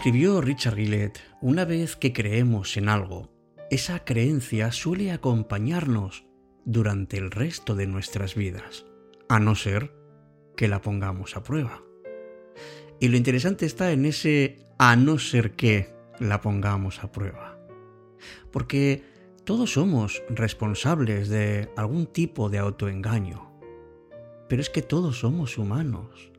Escribió Richard Gillett, una vez que creemos en algo, esa creencia suele acompañarnos durante el resto de nuestras vidas, a no ser que la pongamos a prueba. Y lo interesante está en ese a no ser que la pongamos a prueba. Porque todos somos responsables de algún tipo de autoengaño. Pero es que todos somos humanos.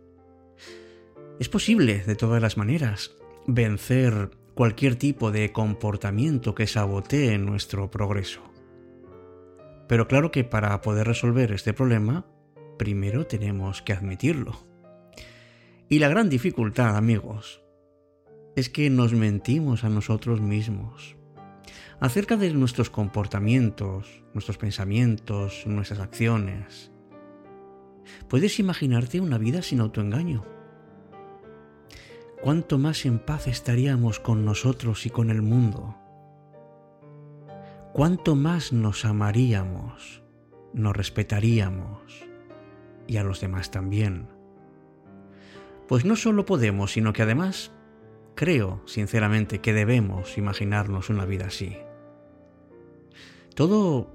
Es posible, de todas las maneras, vencer cualquier tipo de comportamiento que sabotee nuestro progreso. Pero claro que para poder resolver este problema, primero tenemos que admitirlo. Y la gran dificultad, amigos, es que nos mentimos a nosotros mismos acerca de nuestros comportamientos, nuestros pensamientos, nuestras acciones. ¿Puedes imaginarte una vida sin autoengaño? Cuánto más en paz estaríamos con nosotros y con el mundo. Cuánto más nos amaríamos, nos respetaríamos y a los demás también. Pues no solo podemos, sino que además creo sinceramente que debemos imaginarnos una vida así. Todo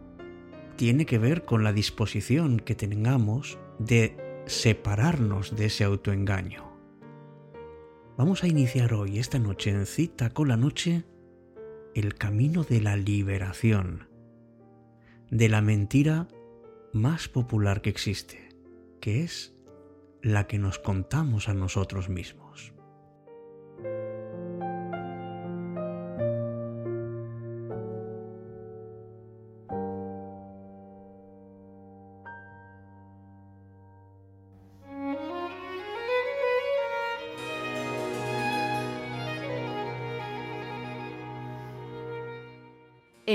tiene que ver con la disposición que tengamos de separarnos de ese autoengaño. Vamos a iniciar hoy, esta noche, en cita con la noche, el camino de la liberación, de la mentira más popular que existe, que es la que nos contamos a nosotros mismos.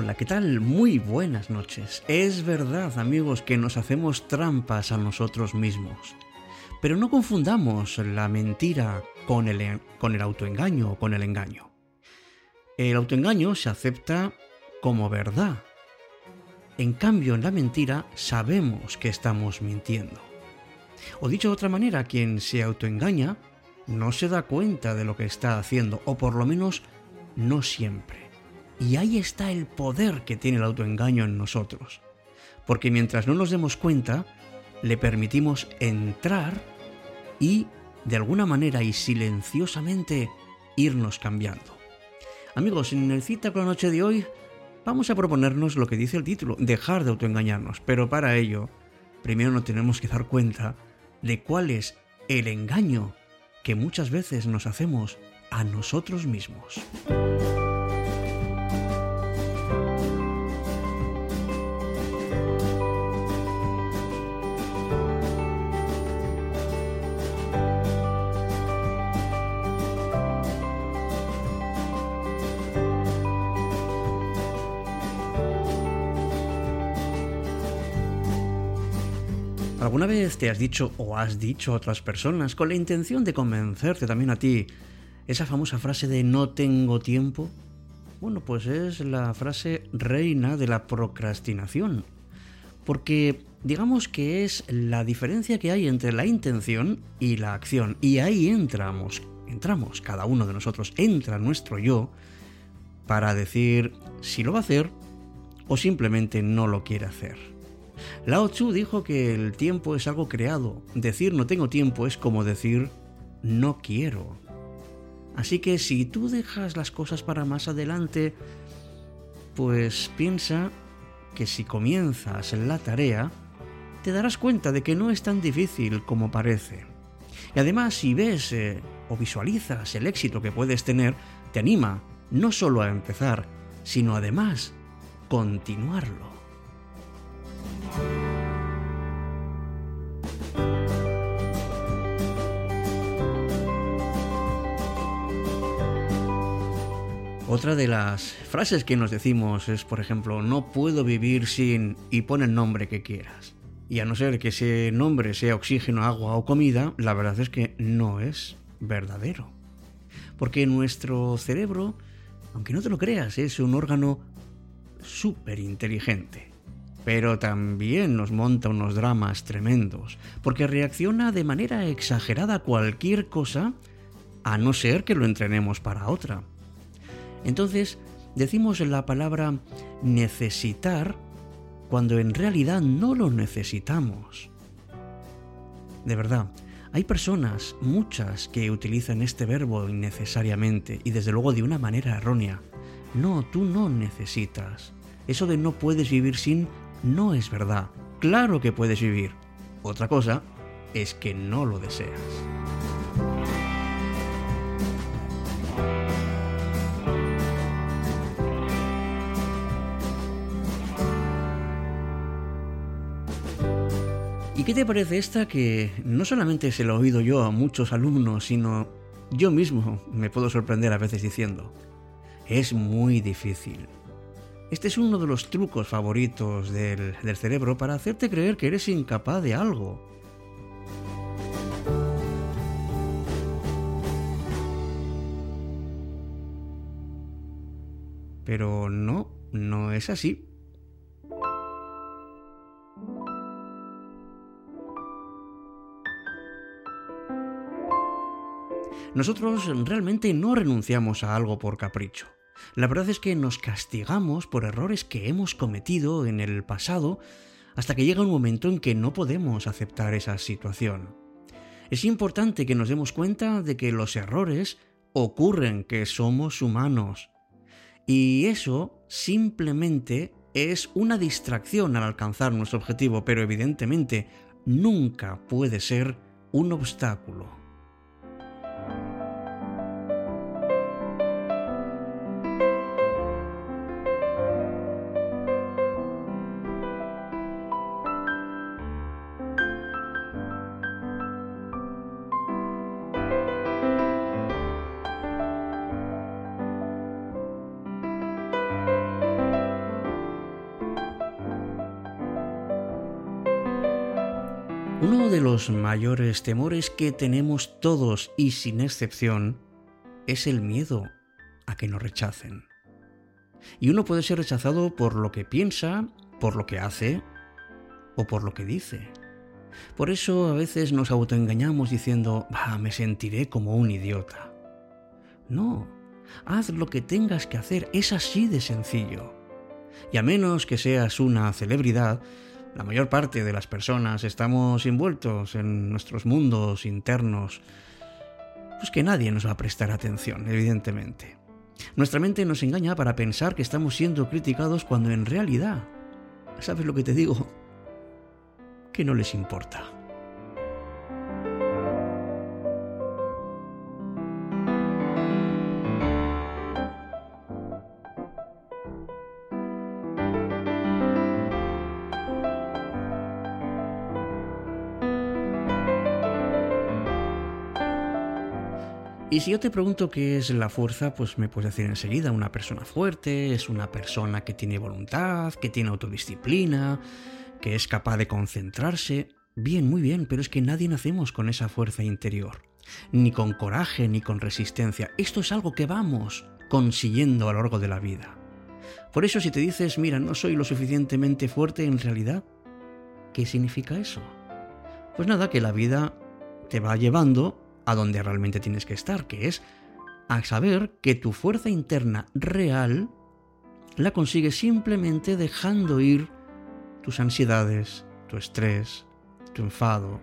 Hola, ¿qué tal? Muy buenas noches. Es verdad, amigos, que nos hacemos trampas a nosotros mismos. Pero no confundamos la mentira con el, con el autoengaño o con el engaño. El autoengaño se acepta como verdad. En cambio, en la mentira sabemos que estamos mintiendo. O dicho de otra manera, quien se autoengaña no se da cuenta de lo que está haciendo, o por lo menos no siempre. Y ahí está el poder que tiene el autoengaño en nosotros. Porque mientras no nos demos cuenta, le permitimos entrar y, de alguna manera y silenciosamente, irnos cambiando. Amigos, en el cita con la noche de hoy vamos a proponernos lo que dice el título, dejar de autoengañarnos. Pero para ello, primero nos tenemos que dar cuenta de cuál es el engaño que muchas veces nos hacemos a nosotros mismos. Te has dicho o has dicho a otras personas con la intención de convencerte también a ti esa famosa frase de no tengo tiempo? Bueno, pues es la frase reina de la procrastinación. Porque digamos que es la diferencia que hay entre la intención y la acción. Y ahí entramos, entramos, cada uno de nosotros entra nuestro yo para decir si lo va a hacer o simplemente no lo quiere hacer. Lao Tzu dijo que el tiempo es algo creado. Decir no tengo tiempo es como decir no quiero. Así que si tú dejas las cosas para más adelante, pues piensa que si comienzas la tarea, te darás cuenta de que no es tan difícil como parece. Y además, si ves eh, o visualizas el éxito que puedes tener, te anima no solo a empezar, sino además continuarlo. Otra de las frases que nos decimos es, por ejemplo, no puedo vivir sin y pon el nombre que quieras. Y a no ser que ese nombre sea oxígeno, agua o comida, la verdad es que no es verdadero. Porque nuestro cerebro, aunque no te lo creas, es un órgano súper inteligente. Pero también nos monta unos dramas tremendos, porque reacciona de manera exagerada a cualquier cosa, a no ser que lo entrenemos para otra. Entonces, decimos la palabra necesitar cuando en realidad no lo necesitamos. De verdad, hay personas, muchas, que utilizan este verbo innecesariamente y desde luego de una manera errónea. No, tú no necesitas. Eso de no puedes vivir sin no es verdad. Claro que puedes vivir. Otra cosa es que no lo deseas. ¿Y qué te parece esta que no solamente se lo he oído yo a muchos alumnos, sino yo mismo me puedo sorprender a veces diciendo, es muy difícil. Este es uno de los trucos favoritos del, del cerebro para hacerte creer que eres incapaz de algo. Pero no, no es así. Nosotros realmente no renunciamos a algo por capricho. La verdad es que nos castigamos por errores que hemos cometido en el pasado hasta que llega un momento en que no podemos aceptar esa situación. Es importante que nos demos cuenta de que los errores ocurren, que somos humanos. Y eso simplemente es una distracción al alcanzar nuestro objetivo, pero evidentemente nunca puede ser un obstáculo. Mayores temores que tenemos todos y sin excepción es el miedo a que nos rechacen. Y uno puede ser rechazado por lo que piensa, por lo que hace o por lo que dice. Por eso a veces nos autoengañamos diciendo, me sentiré como un idiota. No, haz lo que tengas que hacer, es así de sencillo. Y a menos que seas una celebridad, la mayor parte de las personas estamos envueltos en nuestros mundos internos, pues que nadie nos va a prestar atención, evidentemente. Nuestra mente nos engaña para pensar que estamos siendo criticados cuando en realidad, ¿sabes lo que te digo? Que no les importa. Y si yo te pregunto qué es la fuerza, pues me puedes decir enseguida, una persona fuerte, es una persona que tiene voluntad, que tiene autodisciplina, que es capaz de concentrarse. Bien, muy bien, pero es que nadie nacemos con esa fuerza interior, ni con coraje, ni con resistencia. Esto es algo que vamos consiguiendo a lo largo de la vida. Por eso si te dices, mira, no soy lo suficientemente fuerte en realidad, ¿qué significa eso? Pues nada, que la vida te va llevando a donde realmente tienes que estar, que es a saber que tu fuerza interna real la consigues simplemente dejando ir tus ansiedades, tu estrés, tu enfado.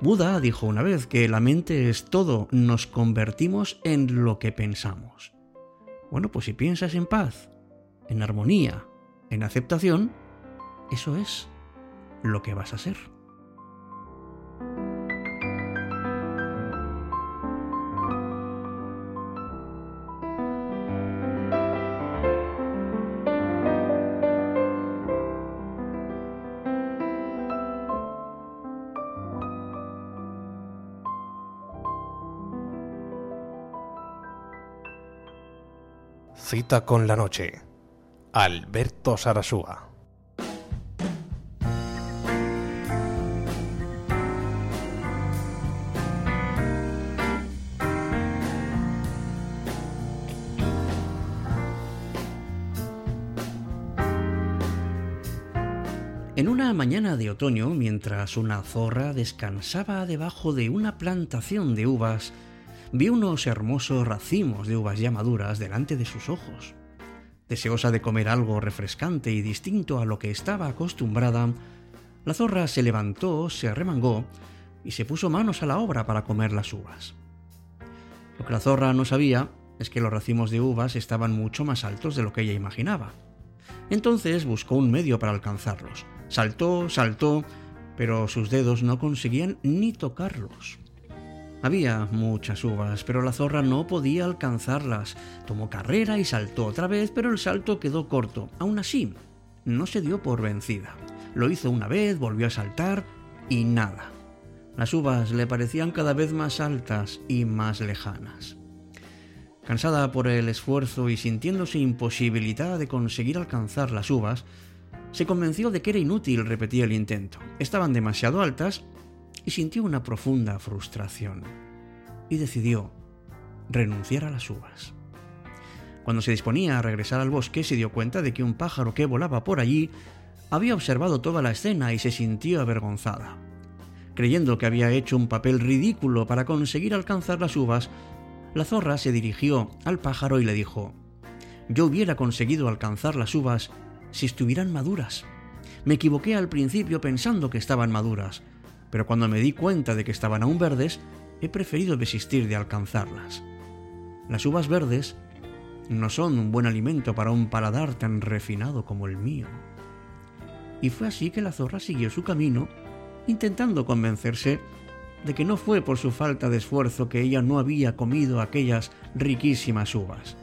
Buda dijo una vez que la mente es todo, nos convertimos en lo que pensamos. Bueno, pues si piensas en paz, en armonía, en aceptación, eso es lo que vas a ser. Cita con la noche. Alberto Sarasúa. En una mañana de otoño, mientras una zorra descansaba debajo de una plantación de uvas, vio unos hermosos racimos de uvas ya maduras delante de sus ojos. Deseosa de comer algo refrescante y distinto a lo que estaba acostumbrada, la zorra se levantó, se arremangó y se puso manos a la obra para comer las uvas. Lo que la zorra no sabía es que los racimos de uvas estaban mucho más altos de lo que ella imaginaba. Entonces buscó un medio para alcanzarlos. Saltó, saltó, pero sus dedos no conseguían ni tocarlos. Había muchas uvas, pero la zorra no podía alcanzarlas. Tomó carrera y saltó otra vez, pero el salto quedó corto. Aún así, no se dio por vencida. Lo hizo una vez, volvió a saltar y nada. Las uvas le parecían cada vez más altas y más lejanas. Cansada por el esfuerzo y sintiéndose imposibilitada de conseguir alcanzar las uvas, se convenció de que era inútil repetir el intento. Estaban demasiado altas y sintió una profunda frustración. Y decidió renunciar a las uvas. Cuando se disponía a regresar al bosque, se dio cuenta de que un pájaro que volaba por allí había observado toda la escena y se sintió avergonzada. Creyendo que había hecho un papel ridículo para conseguir alcanzar las uvas, la zorra se dirigió al pájaro y le dijo, Yo hubiera conseguido alcanzar las uvas si estuvieran maduras. Me equivoqué al principio pensando que estaban maduras, pero cuando me di cuenta de que estaban aún verdes, he preferido desistir de alcanzarlas. Las uvas verdes no son un buen alimento para un paladar tan refinado como el mío. Y fue así que la zorra siguió su camino, intentando convencerse de que no fue por su falta de esfuerzo que ella no había comido aquellas riquísimas uvas.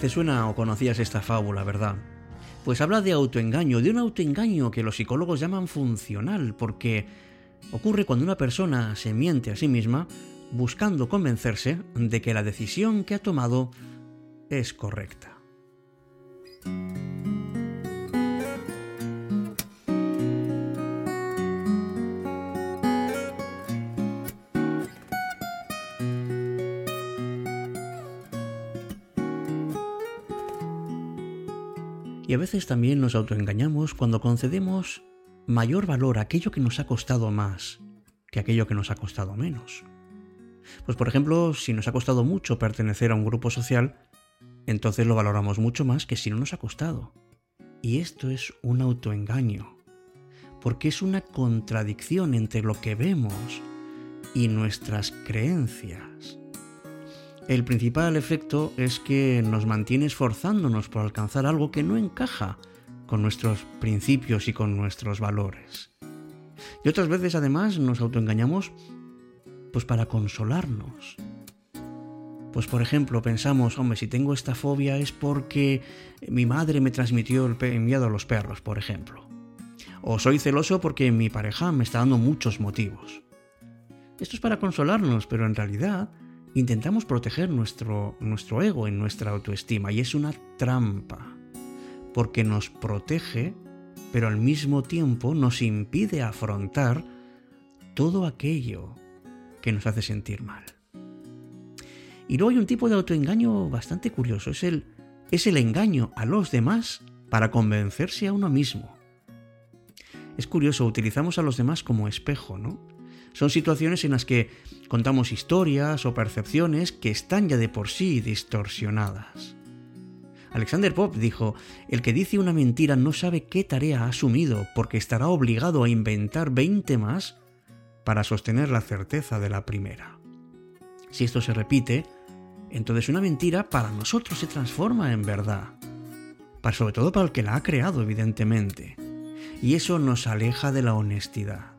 Te suena o conocías esta fábula, ¿verdad? Pues habla de autoengaño, de un autoengaño que los psicólogos llaman funcional, porque ocurre cuando una persona se miente a sí misma buscando convencerse de que la decisión que ha tomado es correcta. Y a veces también nos autoengañamos cuando concedemos mayor valor a aquello que nos ha costado más que aquello que nos ha costado menos. Pues por ejemplo, si nos ha costado mucho pertenecer a un grupo social, entonces lo valoramos mucho más que si no nos ha costado. Y esto es un autoengaño, porque es una contradicción entre lo que vemos y nuestras creencias. El principal efecto es que nos mantiene esforzándonos por alcanzar algo que no encaja con nuestros principios y con nuestros valores. Y otras veces además nos autoengañamos pues para consolarnos. Pues por ejemplo pensamos, hombre, si tengo esta fobia es porque mi madre me transmitió el miedo a los perros, por ejemplo. O soy celoso porque mi pareja me está dando muchos motivos. Esto es para consolarnos, pero en realidad intentamos proteger nuestro, nuestro ego en nuestra autoestima y es una trampa, porque nos protege, pero al mismo tiempo nos impide afrontar todo aquello que nos hace sentir mal. Y luego hay un tipo de autoengaño bastante curioso, es el, es el engaño a los demás para convencerse a uno mismo. Es curioso, utilizamos a los demás como espejo, ¿no? Son situaciones en las que contamos historias o percepciones que están ya de por sí distorsionadas. Alexander Pope dijo, el que dice una mentira no sabe qué tarea ha asumido porque estará obligado a inventar 20 más para sostener la certeza de la primera. Si esto se repite, entonces una mentira para nosotros se transforma en verdad. Para, sobre todo para el que la ha creado, evidentemente. Y eso nos aleja de la honestidad.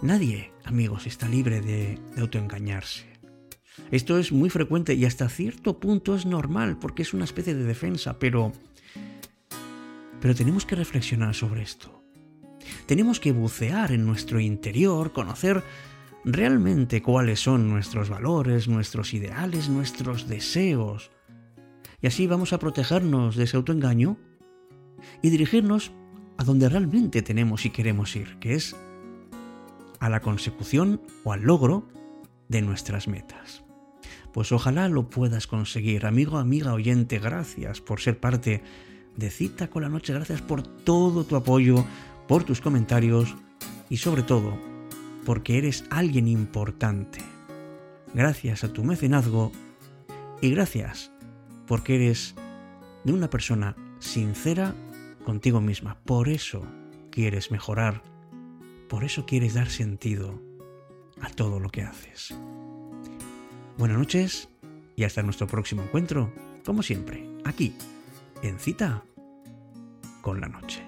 Nadie, amigos, está libre de, autoengañarse. Esto es muy frecuente y hasta cierto punto es normal porque es una especie de defensa, pero pero tenemos que reflexionar sobre esto. Tenemos que bucear en nuestro interior, conocer realmente cuáles son nuestros valores, nuestros ideales, nuestros deseos. Y así vamos a protegernos de ese autoengaño y dirigirnos a donde realmente tenemos y queremos ir, que es a la consecución o al logro de nuestras metas. Pues ojalá lo puedas conseguir, amigo, amiga, oyente, gracias por ser parte de Cita con la Noche, gracias por todo tu apoyo, por tus comentarios y sobre todo porque eres alguien importante. Gracias a tu mecenazgo y gracias porque eres de una persona sincera contigo misma. Por eso quieres mejorar, por eso quieres dar sentido a todo lo que haces. Buenas noches y hasta nuestro próximo encuentro, como siempre, aquí, en cita con la noche.